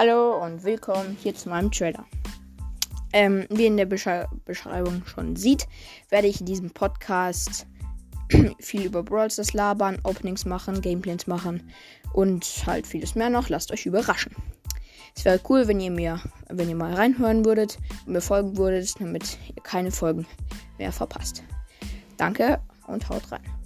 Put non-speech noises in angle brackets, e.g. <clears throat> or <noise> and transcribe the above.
Hallo und willkommen hier zu meinem Trailer. Ähm, wie in der Besche Beschreibung schon sieht, werde ich in diesem Podcast <clears throat> viel über Brawl Stars labern, Openings machen, Gameplays machen und halt vieles mehr noch. Lasst euch überraschen. Es wäre cool, wenn ihr mir, wenn ihr mal reinhören würdet und mir folgen würdet, damit ihr keine Folgen mehr verpasst. Danke und haut rein.